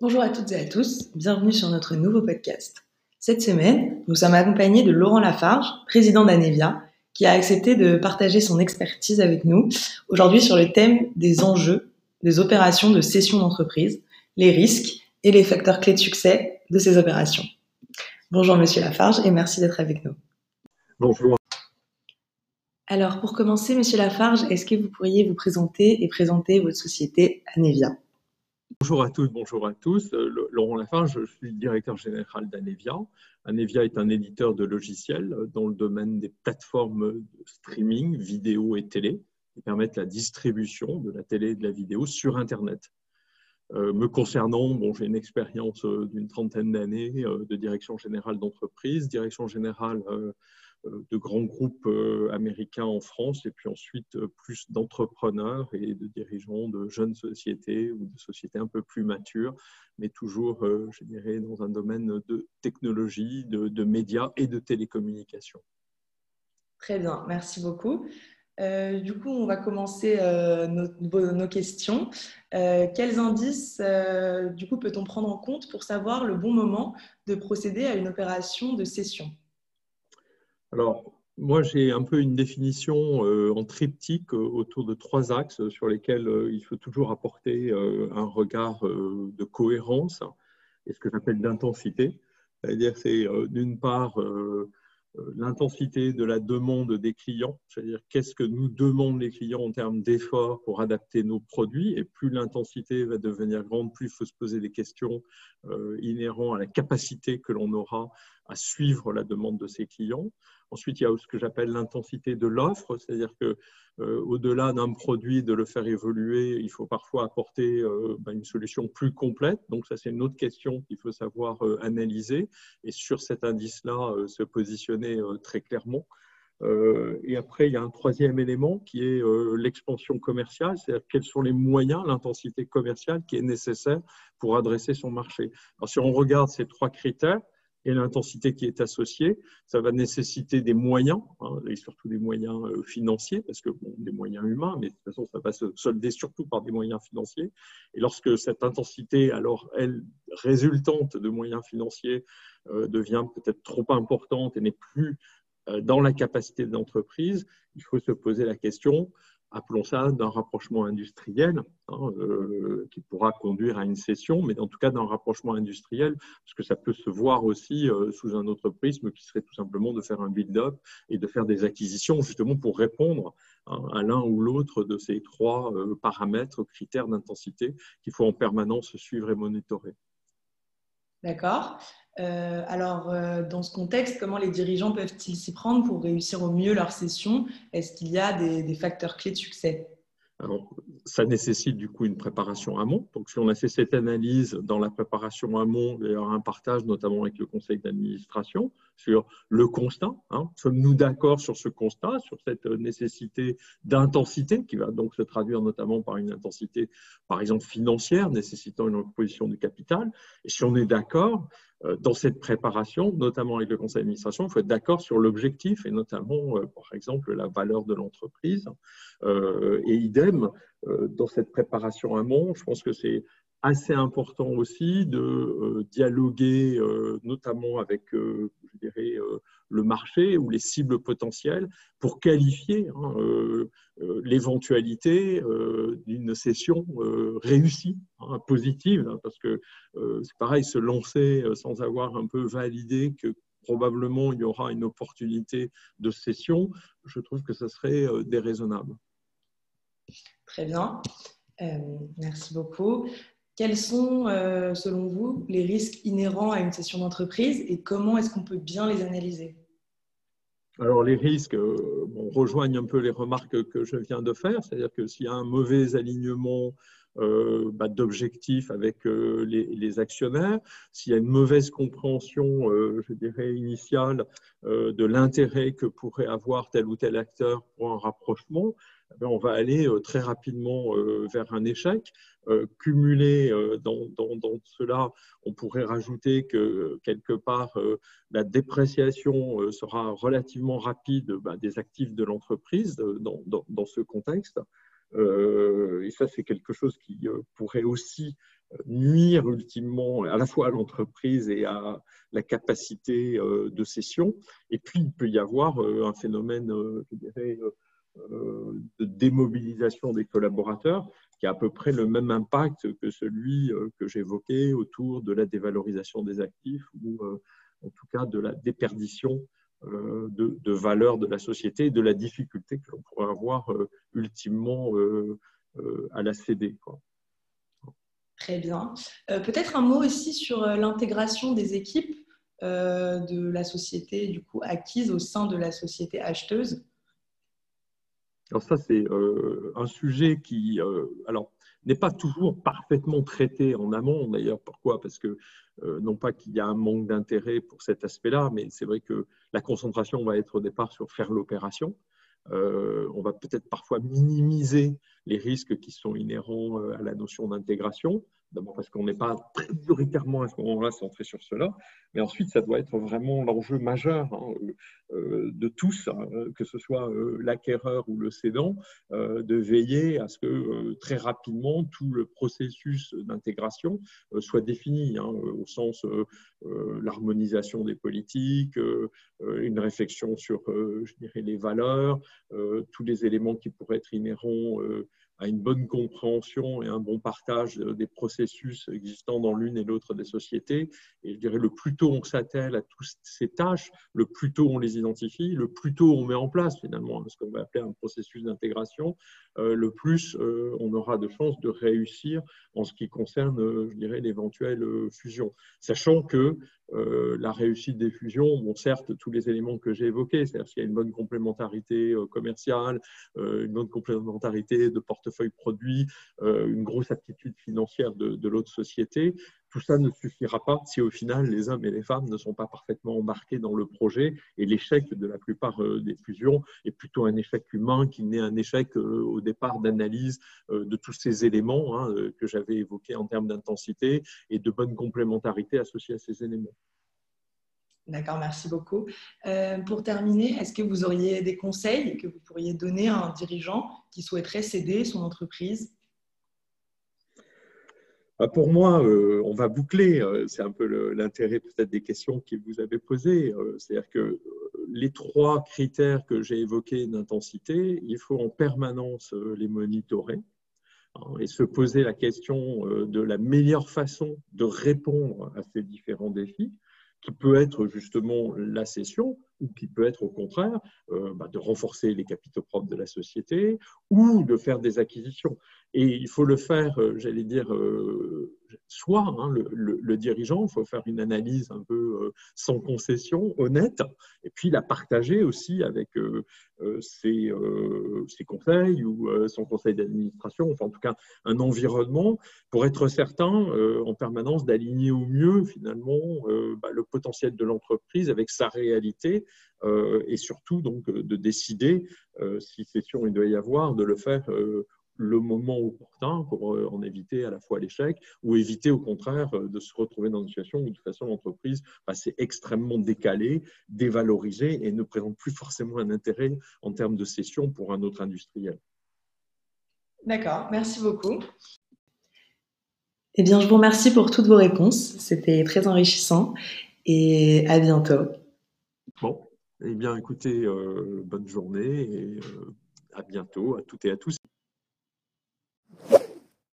Bonjour à toutes et à tous, bienvenue sur notre nouveau podcast. Cette semaine, nous sommes accompagnés de Laurent Lafarge, président d'Anevia, qui a accepté de partager son expertise avec nous aujourd'hui sur le thème des enjeux des opérations de cession d'entreprise, les risques et les facteurs clés de succès de ces opérations. Bonjour Monsieur Lafarge et merci d'être avec nous. Bonjour. Alors pour commencer, Monsieur Lafarge, est-ce que vous pourriez vous présenter et présenter votre société Anevia? Bonjour à toutes, bonjour à tous. Euh, Laurent Lafarge, je suis directeur général d'Anevia. Anevia est un éditeur de logiciels dans le domaine des plateformes de streaming, vidéo et télé, qui permettent la distribution de la télé et de la vidéo sur Internet. Euh, me concernant, bon, j'ai une expérience euh, d'une trentaine d'années de direction générale d'entreprise, direction générale euh, de grands groupes euh, américains en France et puis ensuite euh, plus d'entrepreneurs et de dirigeants de jeunes sociétés ou de sociétés un peu plus matures, mais toujours, je dirais, dans un domaine de technologie, de, médias et de télécommunications. Très bien, merci beaucoup. Du coup, on va commencer nos, questions. quels indices, du coup, peut-on prendre en compte pour savoir le bon moment de procéder à une opération de cession alors, moi, j'ai un peu une définition euh, en triptyque euh, autour de trois axes sur lesquels euh, il faut toujours apporter un regard de cohérence et ce que j'appelle d'intensité. C'est-à-dire, c'est d'une part l'intensité de la demande des clients, c'est-à-dire qu'est-ce que nous demandent les clients en termes d'efforts pour adapter nos produits, et plus l'intensité va devenir grande, plus il faut se poser des questions inhérentes à la capacité que l'on aura à suivre la demande de ces clients. Ensuite, il y a ce que j'appelle l'intensité de l'offre, c'est-à-dire que euh, au-delà d'un produit, de le faire évoluer, il faut parfois apporter euh, bah, une solution plus complète. Donc ça, c'est une autre question qu'il faut savoir euh, analyser et sur cet indice-là, se positionner très clairement. et après, il y a un troisième élément qui est l'expansion commerciale, c'est-à-dire quels sont les moyens, l'intensité commerciale qui est nécessaire pour adresser son marché. Alors si on regarde ces trois critères, et l'intensité qui est associée. Ça va nécessiter des moyens, hein, et surtout des moyens euh, financiers, parce que des moyens humains, mais de toute façon, ça va se solder surtout par des moyens financiers. Et lorsque cette intensité, alors elle, résultante de moyens financiers, euh, devient peut-être trop importante et n'est plus euh, dans la capacité de l'entreprise, il faut se poser la question appelons ça d'un rapprochement industriel, hein, euh, qui pourra conduire à une cession, mais en tout cas d'un rapprochement industriel, parce que ça peut se voir aussi euh, sous un autre prisme qui serait tout simplement de faire un build-up et de faire des acquisitions, justement pour répondre hein, à l'un ou l'autre de ces trois euh, paramètres, critères d'intensité qu'il faut en permanence suivre et monitorer. D'accord. Euh, alors, euh, dans ce contexte, comment les dirigeants peuvent-ils s'y prendre pour réussir au mieux leur session? Est-ce qu'il y a des, facteurs clés de succès? Alors, ça nécessite du coup une préparation amont. Donc, si on a fait cette analyse dans la préparation amont, il y aura un partage notamment avec le conseil d'administration sur le constat. Hein. Sommes-nous d'accord sur ce constat, sur cette nécessité d'intensité qui va donc se traduire notamment par une intensité, par exemple, financière, nécessitant une position du capital? Et si on est d'accord, euh, dans cette préparation, notamment avec le conseil d'administration, il faut être d'accord sur l'objectif et notamment, euh, par exemple, la valeur de l'entreprise. Euh, et idem, dans cette préparation amont, je pense que c'est assez important aussi de dialoguer notamment avec, je dirais, le marché ou les cibles potentielles pour qualifier hein, euh, l'éventualité euh, d'une session euh, réussie, hein, positive, hein, parce que c'est pareil, se lancer sans avoir un peu validé que probablement il y aura une opportunité de session, je trouve que ça serait déraisonnable. Très bien, merci beaucoup. Quels sont, selon vous, les risques inhérents à une session d'entreprise et comment est-ce qu'on peut bien les analyser? Alors les risques euh, rejoignent un peu les remarques que je viens de faire, c'est-à-dire que s'il y a un mauvais alignement euh, bah, d'objectifs avec euh, les, actionnaires, s'il y a une mauvaise compréhension, je dirais, initiale de l'intérêt que pourrait avoir tel ou tel acteur pour un rapprochement, on va aller euh, très rapidement euh, vers un échec. Euh, cumulé dans, cela, on pourrait rajouter que quelque part, la dépréciation sera relativement rapide bah, des actifs de l'entreprise dans, ce contexte. et ça, c'est quelque chose qui pourrait aussi nuire ultimement à la fois à l'entreprise et à la capacité de cession. Et puis, il peut y avoir un phénomène, je dirais, de démobilisation des collaborateurs qui a à peu près le même impact que celui que j'évoquais autour de la dévalorisation des actifs ou en tout cas de la déperdition de, de valeur de la société et de la difficulté que l'on pourrait avoir ultimement à la céder. Très bien. Euh, peut-être un mot aussi sur euh, l'intégration des équipes euh, de la société du coup acquise au sein de la société acheteuse. Alors ça c'est un sujet qui alors n'est pas toujours parfaitement traité en amont d'ailleurs. Pourquoi? Parce que non pas qu'il y a un manque d'intérêt pour cet aspect-là, mais c'est vrai que la concentration va être au départ sur faire l'opération. on va peut-être parfois minimiser les risques qui sont inhérents à la notion d'intégration. D'abord parce qu'on n'est pas prioritairement à ce moment-là centré sur cela, mais ensuite ça doit être vraiment l'enjeu majeur hein, euh, de tous, hein, que ce soit euh, l'acquéreur ou le cédant, euh, de veiller à ce que très rapidement tout le processus d'intégration soit défini, hein, au sens l'harmonisation des politiques, une réflexion sur, je dirais, les valeurs, tous les éléments qui pourraient être inhérents à une bonne compréhension et un bon partage des processus existants dans l'une et l'autre des sociétés. Et je dirais, le plus tôt on s'attelle à toutes ces tâches, le plus tôt on les identifie, le plus tôt on met en place finalement ce qu'on va appeler un processus d'intégration, euh, le plus euh, on aura de chances de réussir en ce qui concerne, euh, je dirais, l'éventuelle fusion. Sachant que la réussite des fusions, bon, certes, tous les éléments que j'ai évoqués, c'est-à-dire qu'il y a une bonne complémentarité commerciale, une bonne complémentarité de portefeuille produit, une grosse aptitude financière de l'autre société, tout ça ne suffira pas si au final les hommes et les femmes ne sont pas parfaitement embarqués dans le projet et l'échec de la plupart euh, des fusions est plutôt un échec humain qui n'est un échec euh, au départ d'analyse euh, de tous ces éléments hein, que j'avais évoqués en termes d'intensité et de bonne complémentarité associée à ces éléments. D'accord, merci beaucoup. pour terminer, est-ce que vous auriez des conseils que vous pourriez donner à un dirigeant qui souhaiterait céder son entreprise? Pour moi, euh, on va boucler. Euh, c'est un peu l'intérêt peut-être des questions que vous avez posées. Euh, c'est-à-dire que les trois critères que j'ai évoqués d'intensité, il faut en permanence les monitorer hein, et se poser la question de la meilleure façon de répondre à ces différents défis, qui peut être justement la cession, ou qui peut être au contraire bah, de renforcer les capitaux propres de la société ou de faire des acquisitions. Et il faut le faire, euh, j'allais dire, euh, soit hein, le, dirigeant, il faut faire une analyse un peu euh, sans concession, honnête, et puis la partager aussi avec ses, conseils ou son conseil d'administration, enfin en tout cas un environnement, pour être certain en permanence d'aligner au mieux finalement bah, le potentiel de l'entreprise avec sa réalité et surtout donc de décider si session il doit y avoir, de le faire le moment opportun pour euh, en éviter à la fois l'échec ou éviter au contraire euh, de se retrouver dans une situation où de toute façon l'entreprise bah, s'est extrêmement décalée, dévalorisée et ne présente plus forcément un intérêt en termes de cession pour un autre industriel. D'accord, merci beaucoup. Eh bien, je vous remercie pour toutes vos réponses. C'était très enrichissant et à bientôt. Bon, eh bien, écoutez, euh, bonne journée et à bientôt à toutes et à tous.